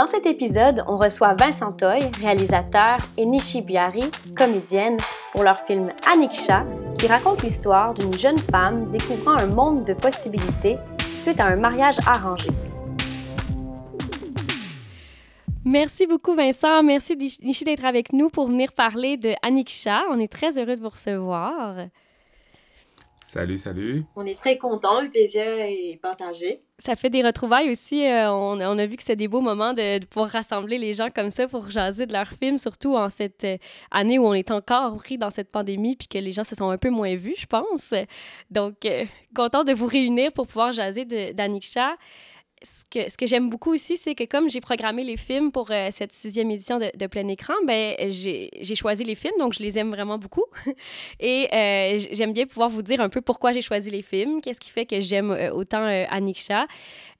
Dans cet épisode, on reçoit Vincent Toy, réalisateur, et Nishi Biari, comédienne, pour leur film Aniksha, qui raconte l'histoire d'une jeune femme découvrant un monde de possibilités suite à un mariage arrangé. Merci beaucoup, Vincent. Merci, Nishi, d'être avec nous pour venir parler de Aniksha. On est très heureux de vous recevoir. Salut, salut. On est très contents, le plaisir est partagé. Ça fait des retrouvailles aussi. Euh, on, a vu que c'était des beaux moments de, pouvoir rassembler les gens comme ça pour jaser de leurs films, surtout en cette euh, année où on est encore pris dans cette pandémie puis que les gens se sont un peu moins vus, je pense. Donc, euh, content de vous réunir pour pouvoir jaser d'Aniksha ce que, j'aime beaucoup aussi, c'est que comme j'ai programmé les films pour euh, cette sixième édition de, de plein écran, ben, j'ai choisi les films, donc je les aime vraiment beaucoup. Et euh, j'aime bien pouvoir vous dire un peu pourquoi j'ai choisi les films, qu'est-ce qui fait que j'aime euh, autant Aniksha.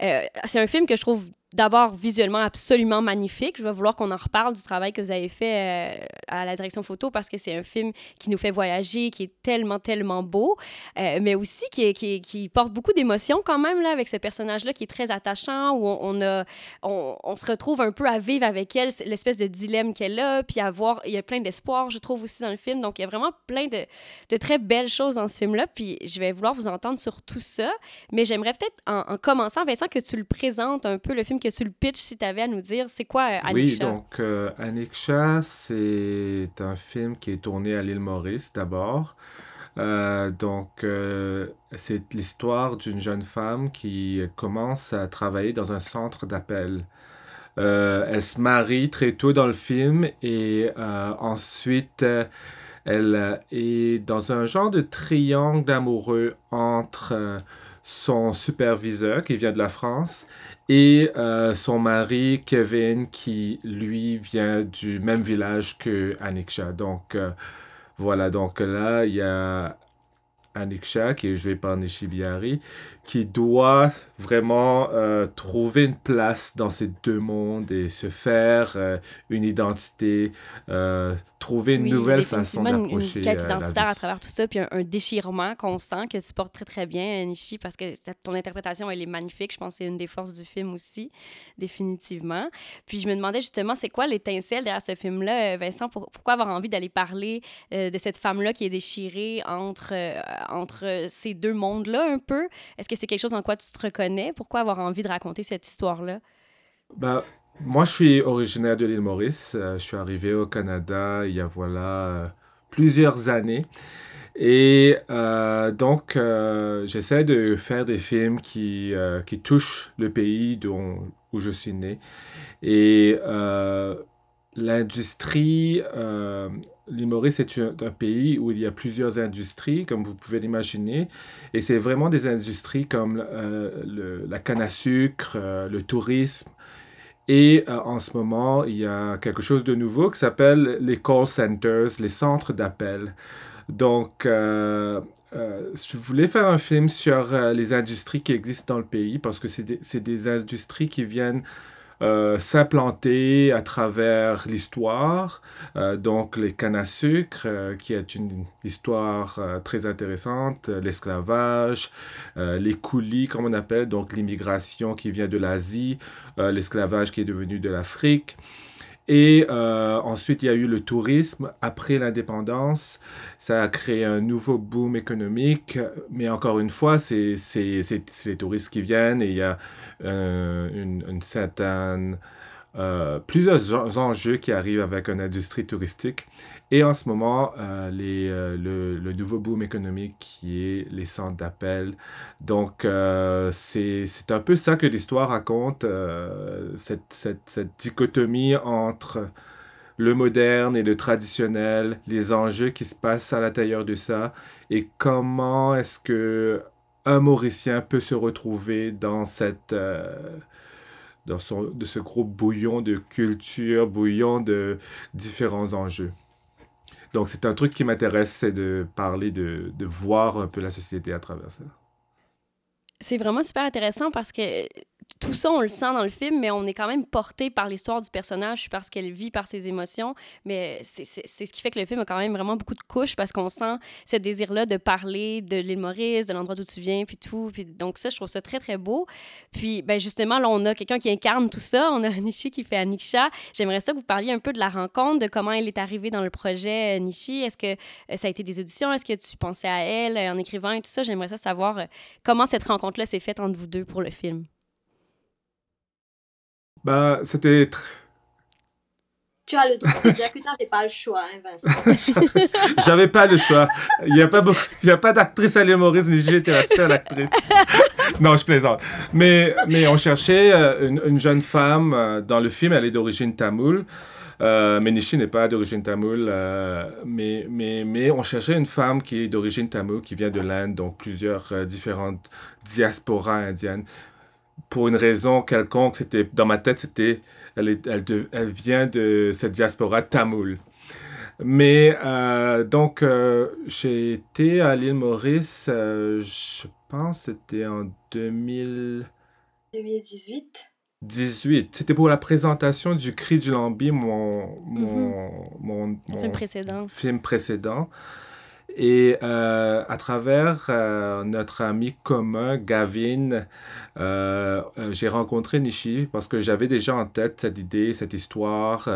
c'est un film que je trouve d'abord visuellement absolument magnifique. Je vais vouloir qu'on en reparle du travail que vous avez fait euh, à la direction photo parce que c'est un film qui nous fait voyager, qui est tellement, tellement beau, euh, mais aussi qui, qui, porte beaucoup d'émotions quand même là, avec ce personnage-là qui est très attachant, où on, a, on, se retrouve un peu à vivre avec elle, l'espèce de dilemme qu'elle a, puis à il y a plein d'espoir, je trouve aussi dans le film. Donc, il y a vraiment plein de, de très belles choses dans ce film-là, puis je vais vouloir vous entendre sur tout ça, mais j'aimerais peut-être, en commençant, Vincent, que tu le présentes un peu, le film que tu le pitch si tu avais à nous dire. C'est quoi euh, Aniksha? Oui, donc euh, Aniksha, c'est un film qui est tourné à l'île Maurice d'abord. Euh, donc, c'est l'histoire d'une jeune femme qui commence à travailler dans un centre d'appel. elle se marie très tôt dans le film et ensuite elle est dans un genre de triangle amoureux entre son superviseur qui vient de la France et euh, son mari Kevin qui lui vient du même village que Aniksha. Donc euh, voilà, donc là il y a Aniksha qui est joué par Nishibiari qui doit vraiment euh, trouver une place dans ces deux mondes et se faire euh, une identité, euh, trouver une nouvelle façon d'approcher une quête identitaire à travers tout ça, puis un, déchirement qu'on sent que tu portes très très bien, Nishi, parce que ton interprétation, elle est magnifique. Je pense que c'est une des forces du film aussi, définitivement. Puis je me demandais justement, c'est quoi l'étincelle derrière ce film-là, Vincent? pourquoi avoir envie d'aller parler de cette femme-là qui est déchirée entre, entre ces deux mondes-là un peu? Est-ce que c'est quelque chose en quoi tu te reconnais? Pourquoi avoir envie de raconter cette histoire-là? Bah, moi, je suis originaire de l'île Maurice. Euh, je suis arrivé au Canada il y a voilà euh, plusieurs années. Et euh, donc, j'essaie de faire des films qui, qui touchent le pays dont, où je suis né. Et l'industrie L'Imoris est un, pays où il y a plusieurs industries, comme vous pouvez l'imaginer, et c'est vraiment des industries comme euh, la canne à sucre, euh, le tourisme, et euh, en ce moment, il y a quelque chose de nouveau qui s'appelle les call centers, les centres d'appel. Donc, je voulais faire un film sur les industries qui existent dans le pays parce que c'est des, des, industries qui viennent euh, s'implanter à travers l'histoire. Euh, donc les cannes à sucre, euh, qui est une histoire très intéressante, l'esclavage, les coulis, comme on appelle, donc l'immigration qui vient de l'Asie, l'esclavage qui est devenu de l'Afrique. Et euh, ensuite, il y a eu le tourisme après l'indépendance. Ça a créé un nouveau boom économique. Mais encore une fois, c'est les touristes qui viennent et il y a euh, une, une, certaine euh, plusieurs enjeux qui arrivent avec une industrie touristique. Et en ce moment, euh, les, euh, le, nouveau boom économique qui est les centres d'appel. Donc, c'est un peu ça que l'histoire raconte, cette, cette, dichotomie entre le moderne et le traditionnel, les enjeux qui se passent à l'intérieur de ça, et comment est-ce que un Mauricien peut se retrouver dans cette... Dans son, de ce gros bouillon de culture, bouillon de différents enjeux. Donc c'est un truc qui m'intéresse, c'est de parler, de, de voir un peu la société à travers ça. C'est vraiment super intéressant parce que tout ça, on le sent dans le film, mais on est quand même porté par l'histoire du personnage, parce qu'elle vit par ses émotions. Mais c'est ce qui fait que le film a quand même vraiment beaucoup de couches, parce qu'on sent ce désir-là de parler de l'île Maurice, de l'endroit d'où tu viens, puis tout. Puis, donc ça, je trouve ça très, très beau. Puis, ben justement, là, on a quelqu'un qui incarne tout ça. On a Nishi qui fait Aniksha. J'aimerais ça que vous parliez un peu de la rencontre, de comment elle est arrivée dans le projet euh, Nishi. Est-ce que euh, ça a été des auditions? Est-ce que tu pensais à elle euh, en écrivant et tout ça? J'aimerais ça savoir comment cette rencontre-là s'est faite entre vous deux pour le film. Bah, c'était. Tu as le droit de dire que tu n'avais pas le choix, hein, Vincent. J'avais pas le choix. Il n'y a pas, beaucoup... Il y a pas d'actrice à Maurice, ni j'étais la seule actrice. non, je plaisante. Mais, mais on cherchait euh, une, une jeune femme euh, dans le film, elle est d'origine tamoule. Euh, mais Nishi n'est pas d'origine tamoule, euh, mais, mais, mais on cherchait une femme qui est d'origine tamoule, qui vient de l'Inde, donc plusieurs euh, différentes diasporas indiennes pour une raison quelconque, c'était dans ma tête, c'était elle, elle, elle, vient de cette diaspora tamoule. Mais euh, donc, euh, j'ai été à l'île Maurice, euh, je pense c'était en 2000... 2018. 18. C'était pour la présentation du Cri du Lambi, mon, mon, mm-hmm. mon, mon, film précédent. Film précédent. Et euh, à travers euh, notre ami commun, Gavin, euh, j'ai rencontré Nishi parce que j'avais déjà en tête cette idée, cette histoire,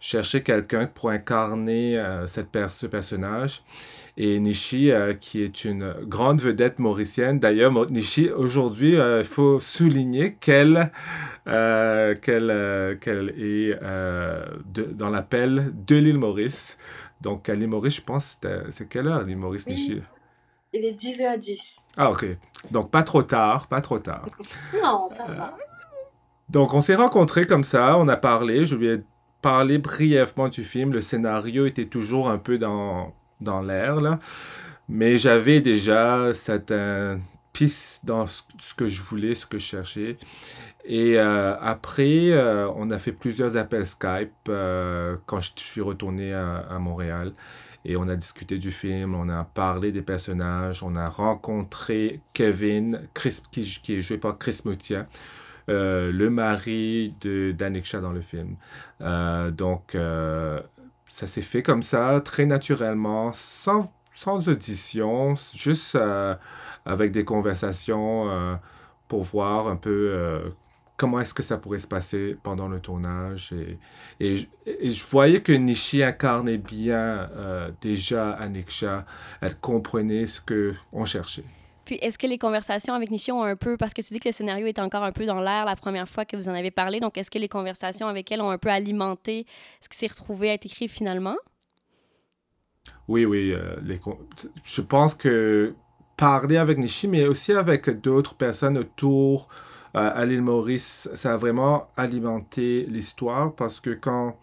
chercher quelqu'un pour incarner cette ce personnage. Et Nishi, qui est une grande vedette mauricienne, d'ailleurs, Nishi, aujourd'hui, il faut souligner qu'elle qu'elle qu'elle est dans l'appel de l'île Maurice. Donc, à Maurice, je pense, c'est quelle heure, l'île Maurice, oui. Il est 10h10. Ah, ok. Donc, pas trop tard, pas trop tard. non, ça va. Euh, donc, on s'est rencontrés comme ça, on a parlé, je lui ai parlé brièvement du film. Le scénario était toujours un peu dans, dans l'air, là. Mais j'avais déjà certaines pistes dans ce que je voulais, ce que je cherchais. Et euh, après, euh, on a fait plusieurs appels Skype euh, quand je suis retourné à, Montréal. Et on a discuté du film, on a parlé des personnages, on a rencontré Kevin, Chris, qui, est joué par Chris Moutia, le mari de dans le film. donc, ça s'est fait comme ça, très naturellement, sans audition, juste avec des conversations pour voir un peu comment est-ce que ça pourrait se passer pendant le tournage. Et, et, je voyais que Nishi incarnait bien euh, déjà Aniksha. Elle comprenait ce qu'on cherchait. Puis, est-ce que les conversations avec Nishi ont un peu, parce que tu dis que le scénario est encore un peu dans l'air la première fois que vous en avez parlé, donc est-ce que les conversations avec elle ont un peu alimenté ce qui s'est retrouvé à être écrit finalement? Oui, oui. Euh, les, je pense que parler avec Nishi, mais aussi avec d'autres personnes autour à l'île Maurice, ça a vraiment alimenté l'histoire parce que quand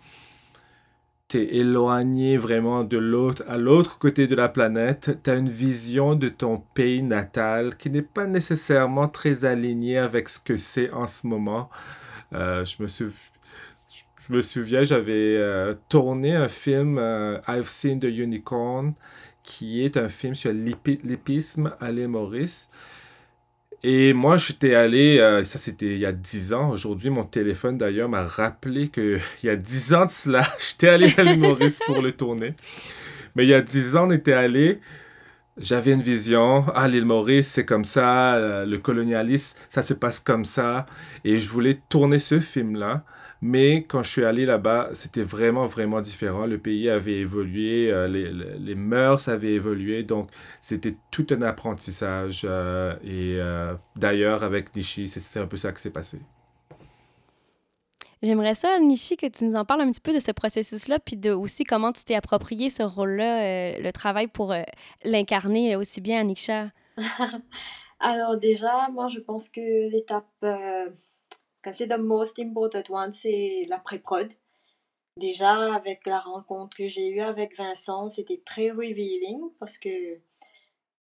tu es éloigné vraiment de l'autre, à l'autre côté de la planète, tu as une vision de ton pays natal qui n'est pas nécessairement très alignée avec ce que c'est en ce moment. Euh, je me souviens j'avais euh, tourné un film, euh, I've Seen the Unicorn, qui est un film sur l'épisme à l'île Maurice. Et moi, j'étais allé, euh, ça c'était il y a 10 ans. Aujourd'hui, mon téléphone d'ailleurs m'a rappelé qu'il y a 10 ans de cela, j'étais allé à l'île Maurice pour le tourner. Mais il y a 10 ans, on était allé, j'avais une vision. Ah, l'île Maurice, c'est comme ça, euh, le colonialisme, ça se passe comme ça. Et je voulais tourner ce film-là. Mais quand je suis allé là-bas, c'était vraiment, vraiment différent. Le pays avait évolué, euh, les, les, mœurs avaient évolué. Donc, c'était tout un apprentissage. Euh, et euh, d'ailleurs, avec Nishi, c'est un peu ça qui s'est passé. J'aimerais ça, Nishi, que tu nous en parles un petit peu de ce processus-là, puis de aussi comment tu t'es approprié ce rôle-là, le travail pour l'incarner aussi bien à Niksha. Alors déjà, moi, je pense que l'étape comme c'est the most important one, c'est la pré-prod. Déjà, avec la rencontre que j'ai eue avec Vincent, c'était très revealing parce que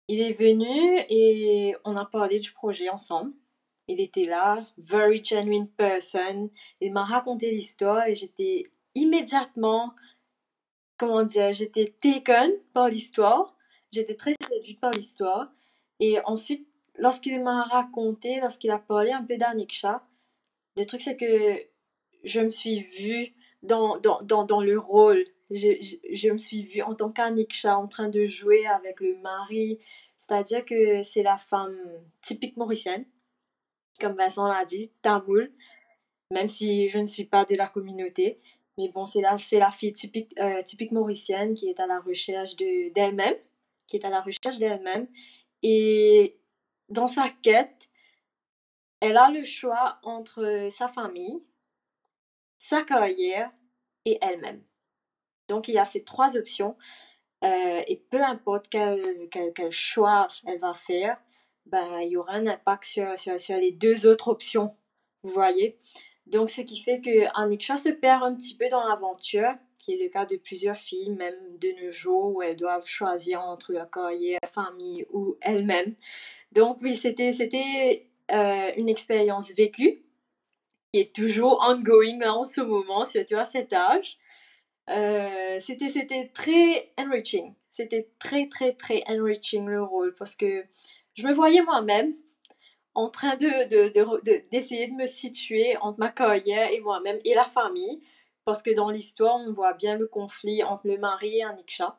Il est venu et on a parlé du projet ensemble. Il était là, very genuine person. Il m'a raconté l'histoire et j'étais immédiatement, comment dire, j'étais taken par l'histoire. J'étais très séduite par l'histoire. Et ensuite, lorsqu'il m'a raconté, lorsqu'il a parlé un peu d'Aniksha, le truc c'est que je me suis vue dans, dans, dans, dans le rôle. Je, je, je, me suis vue en tant qu'Aniksha en train de jouer avec le mari. C'est-à-dire que c'est la femme typique mauricienne, comme Vincent l'a dit, tamoul, même si je ne suis pas de la communauté. Mais bon, c'est la, la fille typique, euh, typique mauricienne qui est à la recherche de, d'elle-même, qui est à la recherche d'elle-même. Et dans sa quête, elle a le choix entre sa famille, sa carrière et elle-même. Donc il y a ces trois options euh, et peu importe quel, quel, choix elle va faire, ben, il y aura un impact sur, sur, sur les deux autres options, vous voyez. Donc ce qui fait que se perd un petit peu dans l'aventure, qui est le cas de plusieurs filles, même de nos jours, où elles doivent choisir entre leur carrière, famille ou elles-mêmes. Donc oui, c'était, euh, une expérience vécue qui est toujours ongoing là en ce moment, surtout à cet âge. Euh, c'était, c'était très enriching. C'était très, très, très enriching le rôle parce que je me voyais moi-même en train de, de, de, d'essayer de me situer entre ma carrière et moi-même et la famille. Parce que dans l'histoire, on voit bien le conflit entre le mari et Aniksha.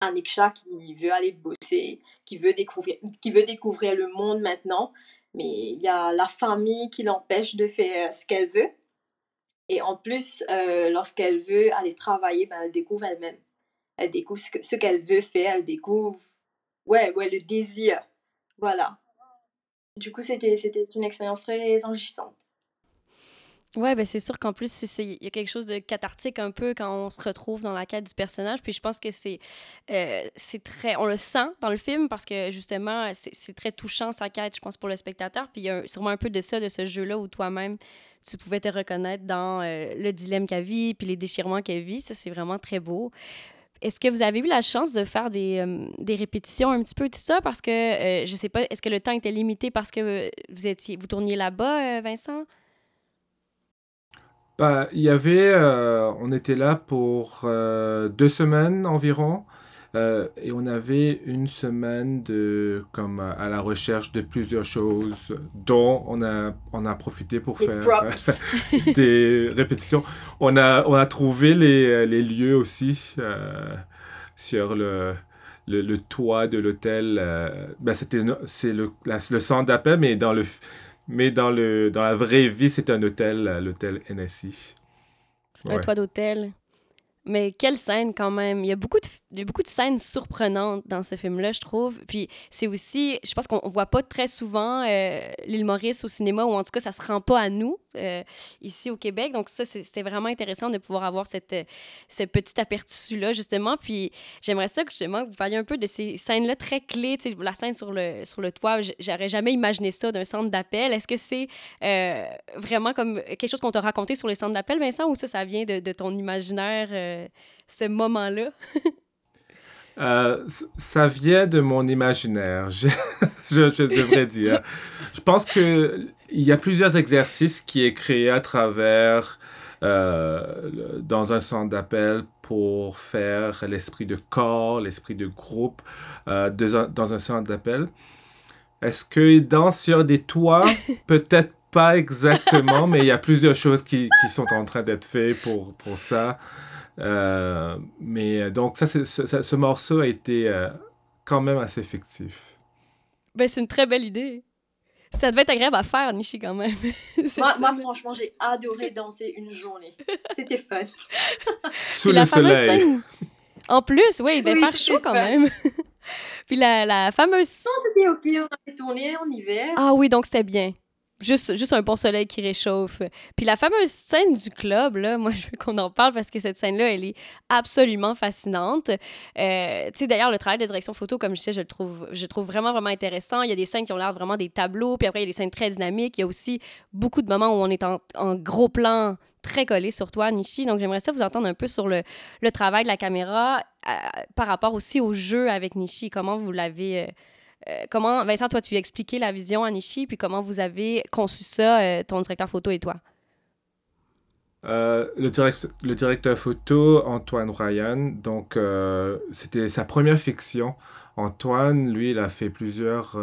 Aniksha qui veut aller bosser, qui veut découvrir, qui veut découvrir le monde maintenant, mais il y a la famille qui l'empêche de faire ce qu'elle veut. Et en plus, euh, lorsqu'elle veut aller travailler, ben, elle découvre elle-même. Elle découvre ce, que, ce qu'elle veut faire, elle découvre ouais, ouais, le désir. Voilà. Du coup, c'était une expérience très enrichissante. Ouais, ben c'est sûr qu'en plus, il y a quelque chose de cathartique un peu quand on se retrouve dans la quête du personnage. Puis je pense que c'est, euh, très. On le sent dans le film parce que justement, c'est, très touchant sa quête, je pense, pour le spectateur. Puis il y a sûrement un peu de ça, de ce jeu-là où toi-même, tu pouvais te reconnaître dans euh, le dilemme qu'elle vit, puis les déchirements qu'elle vit. Ça, c'est vraiment très beau. Est-ce que vous avez eu la chance de faire des, euh, des répétitions un petit peu tout ça? Parce que, je sais pas, est-ce que le temps était limité parce que vous, étiez, vous tourniez là-bas, Vincent? Bah, il y avait, euh, on était là pour euh, deux semaines environ, euh, et on avait une semaine de, comme à la recherche de plusieurs choses, dont on a, on a profité pour faire des répétitions. On a, on a trouvé les, les lieux aussi sur le, le, le toit de l'hôtel. ben c'était, c'est le, la- le centre d'appel, mais dans le, mais dans le, dans la vraie vie, c'est un hôtel, l'hôtel NSI. Un Ouais. toit d'hôtel. Mais quelle scène quand même. Il y a beaucoup de, beaucoup de scènes surprenantes dans ce film-là, je trouve. Puis c'est aussi, je pense qu'on on voit pas très souvent euh, l'île Maurice au cinéma, ou en tout cas, ça se rend pas à nous euh, ici au Québec. Donc ça, c'était vraiment intéressant de pouvoir avoir cette, euh, ce petit aperçu-là, justement. Puis j'aimerais ça que justement que vous parliez un peu de ces scènes-là très clés. La scène sur le, sur le toit, j'aurais jamais imaginé ça d'un centre d'appel. Est-ce que c'est euh, vraiment comme quelque chose qu'on t'a raconté sur les centres d'appel, Vincent, ou ça, ça vient de, de ton imaginaire, euh, ce moment-là? Euh, ça vient de mon imaginaire, je, je, je devrais dire. Je pense que il y a plusieurs exercices qui est créé à travers euh, dans un centre d'appel pour faire l'esprit de corps, l'esprit de groupe euh, de- dans un centre d'appel. Est-ce qu'ils dansent sur des toits? Peut-être pas exactement, mais il y a plusieurs choses qui, qui sont en train d'être faites pour, pour ça. Euh, mais euh, donc, ça, c'est- ce, ce- ce morceau a été euh, quand même assez fictif. Ben, c'est une très belle idée. Ça devait être agréable à faire, Nishi, quand même. Moi, franchement, j'ai adoré danser une journée. C'était fun. Sous le fameuse soleil. scène- En plus, oui, il devait Oui, faire chaud quand même. Puis la, la fameuse... Non, c'était ok, on avait tourné en hiver. Ah oui, donc c'était bien. Juste, juste un bon soleil qui réchauffe. Puis la fameuse scène du club, là, moi, je veux qu'on en parle parce que cette scène-là, elle est absolument fascinante. Euh, tu sais, d'ailleurs, le travail de direction photo, comme je disais, je le trouve, je le trouve vraiment, vraiment intéressant. Il y a des scènes qui ont l'air vraiment des tableaux, puis après, il y a des scènes très dynamiques. Il y a aussi beaucoup de moments où on est en, en gros plan très collé sur toi, Nishi. Donc, j'aimerais ça vous entendre un peu sur le, le travail de la caméra euh, par rapport aussi au jeu avec Nishi. Comment vous l'avez. Euh, euh, comment, Vincent, toi, tu as expliqué la vision à Nishi, puis comment vous avez conçu ça, ton directeur photo et toi? le, direct, le directeur photo, Antoine Ryan, donc c'était sa première fiction. Antoine, lui, il a fait plusieurs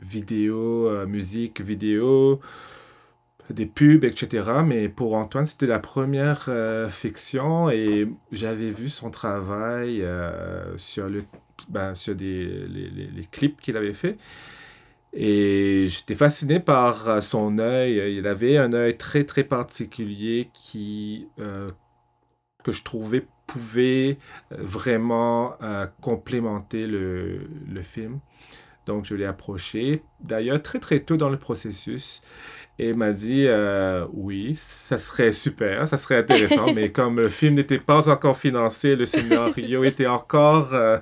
vidéos, musique, vidéos, des pubs, etc. Mais pour Antoine, c'était la première euh, fiction et j'avais vu son travail euh, sur, le, ben, sur des, les, les, clips qu'il avait fait. Et j'étais fasciné par euh, son œil. Il avait un œil très, très particulier qui, que je trouvais pouvait vraiment complémenter le, le film. Donc, je l'ai approché. D'ailleurs, très, très tôt dans le processus. Et il m'a dit euh, oui, ça serait super, ça serait intéressant, mais comme le film n'était pas encore financé, le scénario était encore euh,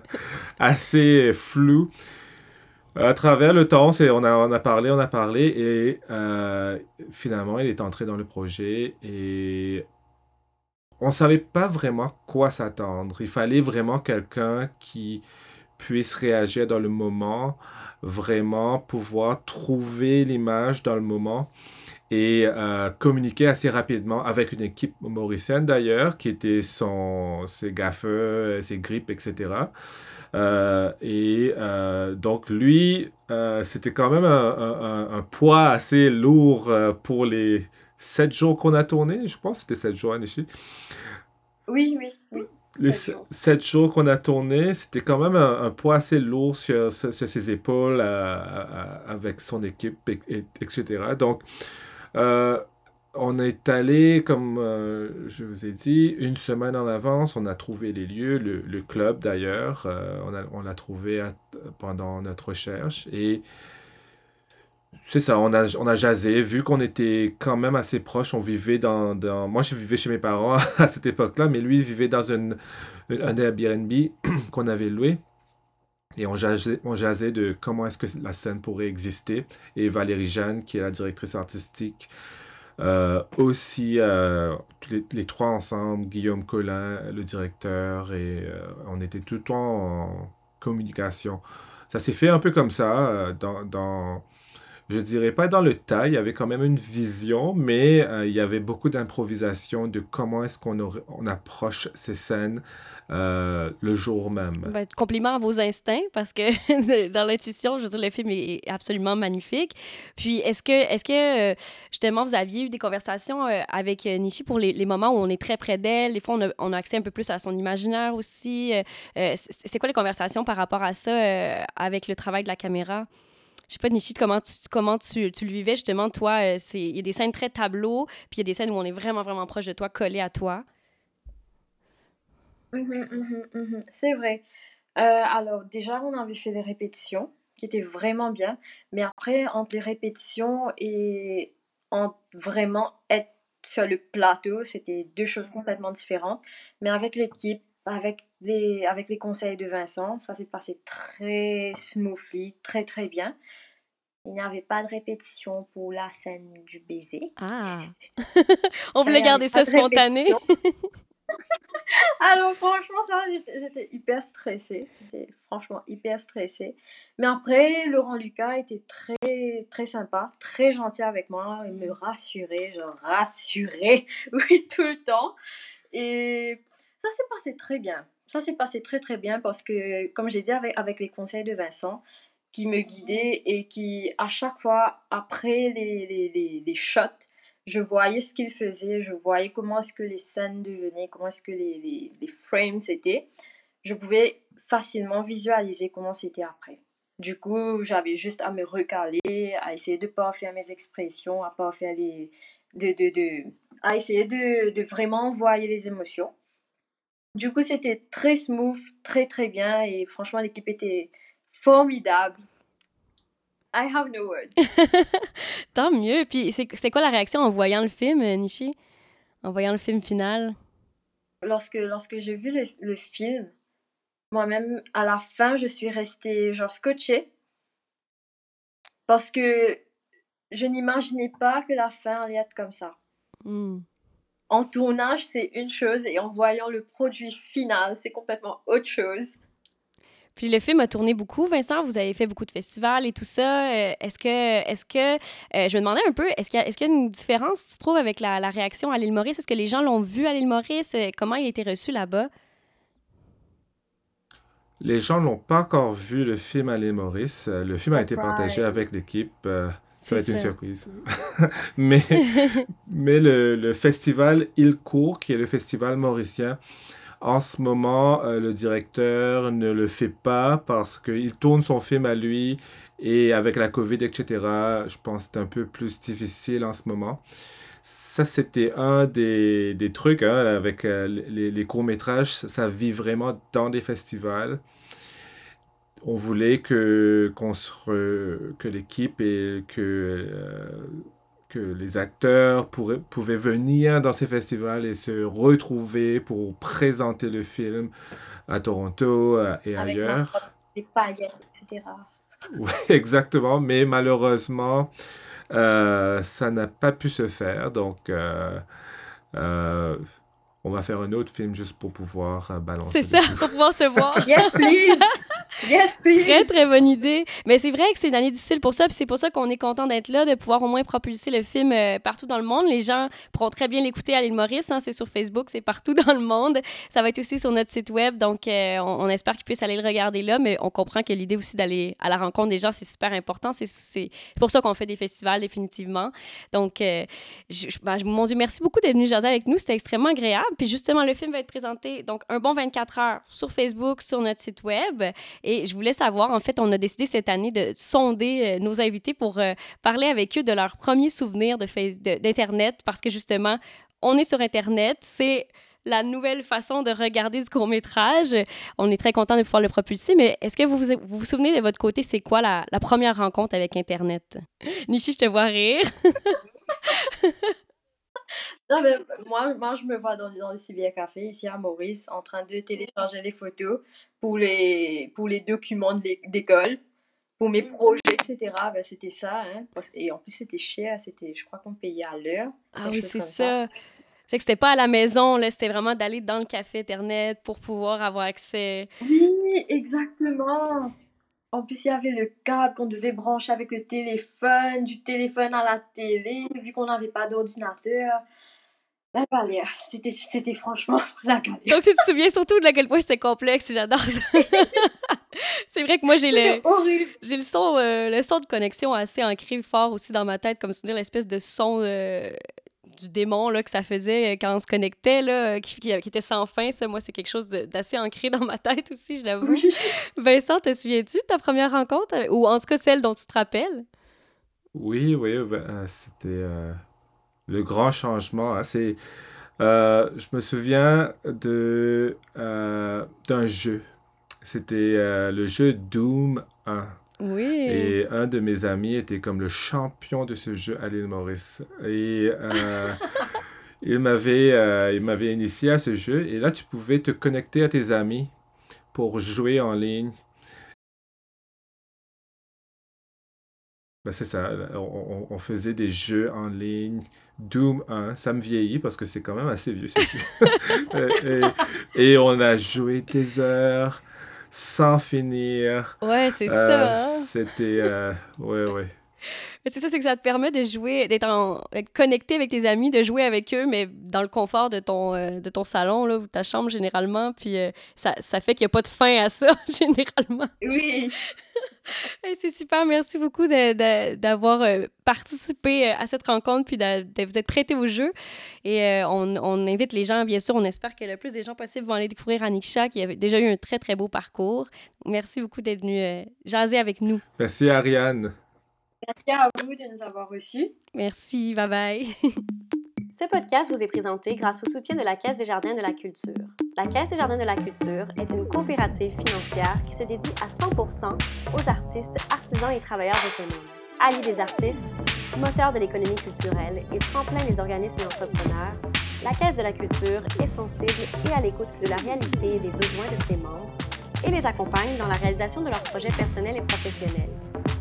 assez flou. À travers le temps, on a, on a parlé, on a parlé, et euh, finalement, il est entré dans le projet et on ne savait pas vraiment quoi s'attendre. Il fallait vraiment quelqu'un qui puisse réagir dans le moment vraiment pouvoir trouver l'image dans le moment et euh, communiquer assez rapidement avec une équipe mauricienne d'ailleurs, qui était son, ses gaffeurs, ses grippes, etc. Euh, et euh, donc lui, c'était quand même un, un, poids assez lourd pour les sept jours qu'on a tourné, je pense, c'était sept jours, Anishi. Oui, oui, oui les sept jours qu'on a tourné, c'était quand même un, poids assez lourd sur, sur, ses épaules avec son équipe, et, etc. Donc, euh, on est allé, comme euh, je vous ai dit, une semaine en avance. On a trouvé les lieux, le, le club d'ailleurs. Euh, on l'a trouvé pendant notre recherche. Et c'est ça, on a, on a jasé, vu qu'on était quand même assez proches, on vivait dans, dans... Moi, je vivais chez mes parents à cette époque-là, mais lui, il vivait dans une, un Airbnb qu'on avait loué. Et on jasait, on jasait de comment est-ce que la scène pourrait exister. Et Valérie Jeanne, qui est la directrice artistique, euh, aussi, euh, les, trois ensemble, Guillaume Collin, le directeur, et euh, on était tout le temps en communication. Ça s'est fait un peu comme ça, dans, dans je dirais pas dans le tas, il y avait quand même une vision, mais euh, il y avait beaucoup d'improvisation de comment est-ce qu'on on approche ces scènes euh, le jour même. Ben, compliment à vos instincts, parce que dans l'intuition, je veux dire, le film est absolument magnifique. Puis, est-ce que, est-ce que euh, justement, vous aviez eu des conversations avec Nishi pour les, les, moments où on est très près d'elle? Des fois, on a, on a, accès un peu plus à son imaginaire aussi. c'est quoi les conversations par rapport à ça avec le travail de la caméra? Je sais pas, Nishi, comment tu, comment tu, tu le vivais justement, toi? Euh, il y a des scènes très tableau, puis il y a des scènes où on est vraiment, vraiment proche de toi, collé à toi. Mmh mmh mmh C'est vrai. Euh, alors, déjà, on avait fait des répétitions qui étaient vraiment bien, mais après, entre les répétitions et en vraiment être sur le plateau, c'était deux choses complètement différentes. Mais avec l'équipe, avec les, avec les conseils de Vincent, ça s'est passé très smoothly, très très bien. Il n'y avait pas de répétition pour la scène du baiser. Ah! On voulait garder ça spontané. Alors franchement, ça, j'étais hyper stressée. J'étais franchement hyper stressée. Mais après, Laurent Lucas était très, très sympa, très gentil avec moi. Il me rassurait, genre rassurait, oui, tout le temps. Et ça s'est passé très bien. Ça s'est passé très, très bien parce que, comme j'ai dit avec, avec les conseils de Vincent, qui me guidait et qui, à chaque fois, après les, les, les, shots, je voyais ce qu'il faisait, je voyais comment est-ce que les scènes devenaient, comment est-ce que les, les, frames étaient. Je pouvais facilement visualiser comment c'était après. Du coup, j'avais juste à me recaler, à essayer de pas faire mes expressions, à pas faire les... De, de, de, à essayer de, de vraiment voir les émotions. Du coup, c'était très smooth, très très bien et franchement, l'équipe était formidable. I have no words. Tant mieux. Puis c'est quoi la réaction en voyant le film, euh, Nishi? En voyant le film final? Lorsque, lorsque j'ai vu le, le film, moi-même, à la fin, je suis restée genre scotchée. Parce que je n'imaginais pas que la fin allait être comme ça. Hmm. En tournage, c'est une chose et en voyant le produit final, c'est complètement autre chose. Puis le film a tourné beaucoup, Vincent. Vous avez fait beaucoup de festivals et tout ça. Euh, est-ce que, est-ce que, euh, je me demandais un peu, est-ce qu'il y, a, est-ce qu'il y a une différence, tu trouves, avec la, la réaction à l'île Maurice? Est-ce que les gens l'ont vu à l'île Maurice? Euh, comment il a été reçu là-bas? Les gens n'ont pas encore vu le film à l'île Maurice. Le film a été partagé avec l'équipe. Ça va être une surprise. mais mais le, le, festival Il Court, qui est le festival mauricien, en ce moment, euh, le directeur ne le fait pas parce qu'il tourne son film à lui et avec la COVID, etc., je pense que c'est un peu plus difficile en ce moment. Ça, c'était un des, des trucs hein, avec euh, les, courts-métrages. Ça vit vraiment dans des festivals on voulait que, qu'on que l'équipe et que, euh, que les acteurs pourraient, pouvaient venir dans ces festivals et se retrouver pour présenter le film à Toronto euh, et ailleurs. Des paillettes, etc. Oui, exactement. Mais malheureusement, euh, ça n'a pas pu se faire. Donc, on va faire un autre film juste pour pouvoir balancer. C'est ça, pour pouvoir se voir. yes, please! Yes, please! Très, très bonne idée. Mais c'est vrai que c'est une année difficile pour ça, puis c'est pour ça qu'on est content d'être là, de pouvoir au moins propulser le film euh, partout dans le monde. Les gens pourront très bien l'écouter à l'île Maurice, hein, c'est sur Facebook, c'est partout dans le monde. Ça va être aussi sur notre site web, donc euh, on, espère qu'ils puissent aller le regarder là, mais on comprend que l'idée aussi d'aller à la rencontre des gens, c'est super important. C'est pour ça qu'on fait des festivals, définitivement. Donc, euh, je, ben, mon Dieu, merci beaucoup d'être venu jaser avec nous, c'était extrêmement agréable. Puis justement, le film va être présenté, donc, un bon 24 heures sur Facebook, sur notre site web. Et je voulais savoir, en fait, on a décidé cette année de sonder euh, nos invités pour euh, parler avec eux de leurs premiers souvenirs d'Internet, parce que justement, on est sur Internet, c'est la nouvelle façon de regarder du court-métrage. On est très content de pouvoir le propulser, mais est-ce que vous vous, vous souvenez de votre côté, c'est quoi la, première rencontre avec Internet? Nishi, je te vois rire. non, mais moi, moi, je me vois dans, dans le Café ici à Maurice en train de télécharger les photos pour les, pour les documents d'école, pour mes projets, etc. Ben, c'était ça. Hein, et en plus, c'était cher. C'était, je crois qu'on payait à l'heure. Ah oui, c'est ça. Fait que c'était pas à la maison, là, c'était vraiment d'aller dans le café Internet pour pouvoir avoir accès. Oui, exactement. En plus, il y avait le câble qu'on devait brancher avec le téléphone, du téléphone à la télé, vu qu'on n'avait pas d'ordinateur. La galère, c'était, c'était franchement la galère. Donc, tu te souviens surtout de quel point c'était complexe, j'adore ça. c'est vrai que moi, j'ai le, j'ai le son, euh, le son de connexion assez ancré fort aussi dans ma tête, comme souvenir l'espèce de son euh, du démon là, que ça faisait quand on se connectait, là, qui, qui, était sans fin. Ça, moi, c'est quelque chose d'assez ancré dans ma tête aussi, je l'avoue. Vincent, te souviens-tu de ta première rencontre, ou en tout cas celle dont tu te rappelles? Oui, oui, ben, c'était le grand changement. Hein, c'est, euh, je me souviens de, euh, d'un jeu. C'était euh, le jeu Doom 1. Oui. Et un de mes amis était comme le champion de ce jeu à l'île Maurice. Et il, m'avait, il m'avait initié à ce jeu. Et là, tu pouvais te connecter à tes amis pour jouer en ligne. Ben c'est ça, on, on, faisait des jeux en ligne. Doom 1, ça me vieillit parce que c'est quand même assez vieux ce jeu. et, on a joué des heures sans finir. Ouais, c'est euh, ça. Hein. C'était. Euh, ouais, ouais. C'est ça, c'est que ça te permet de jouer, d'être connecté avec tes amis, de jouer avec eux, mais dans le confort de ton, euh, de ton salon là, ou ta chambre généralement. Puis euh, ça, ça, fait qu'il n'y a pas de fin à ça, généralement. Oui. c'est super. Merci beaucoup d'avoir euh, participé à cette rencontre puis de, vous être prêté au jeu. Et on, on, invite les gens, bien sûr, on espère que le plus des gens possible vont aller découvrir Anisha, qui a déjà eu un très, très beau parcours. Merci beaucoup d'être venu jaser avec nous. Merci, Ariane. Merci à vous de nous avoir reçus. Merci, bye bye. Ce podcast vous est présenté grâce au soutien de la Caisse des Jardins de la Culture. La Caisse des Jardins de la Culture est une coopérative financière qui se dédie à 100% aux artistes, artisans et travailleurs autonomes. Alliés des artistes, moteur de l'économie culturelle et tremplin des organismes et entrepreneurs, la Caisse de la Culture est sensible et à l'écoute de la réalité et des besoins de ses membres et les accompagne dans la réalisation de leurs projets personnels et professionnels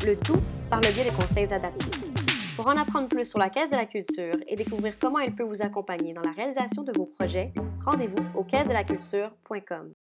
le tout par le biais de conseils adaptés. Pour en apprendre plus sur la Caisse de la Culture et découvrir comment elle peut vous accompagner dans la réalisation de vos projets, rendez-vous au caisse de la culture.com.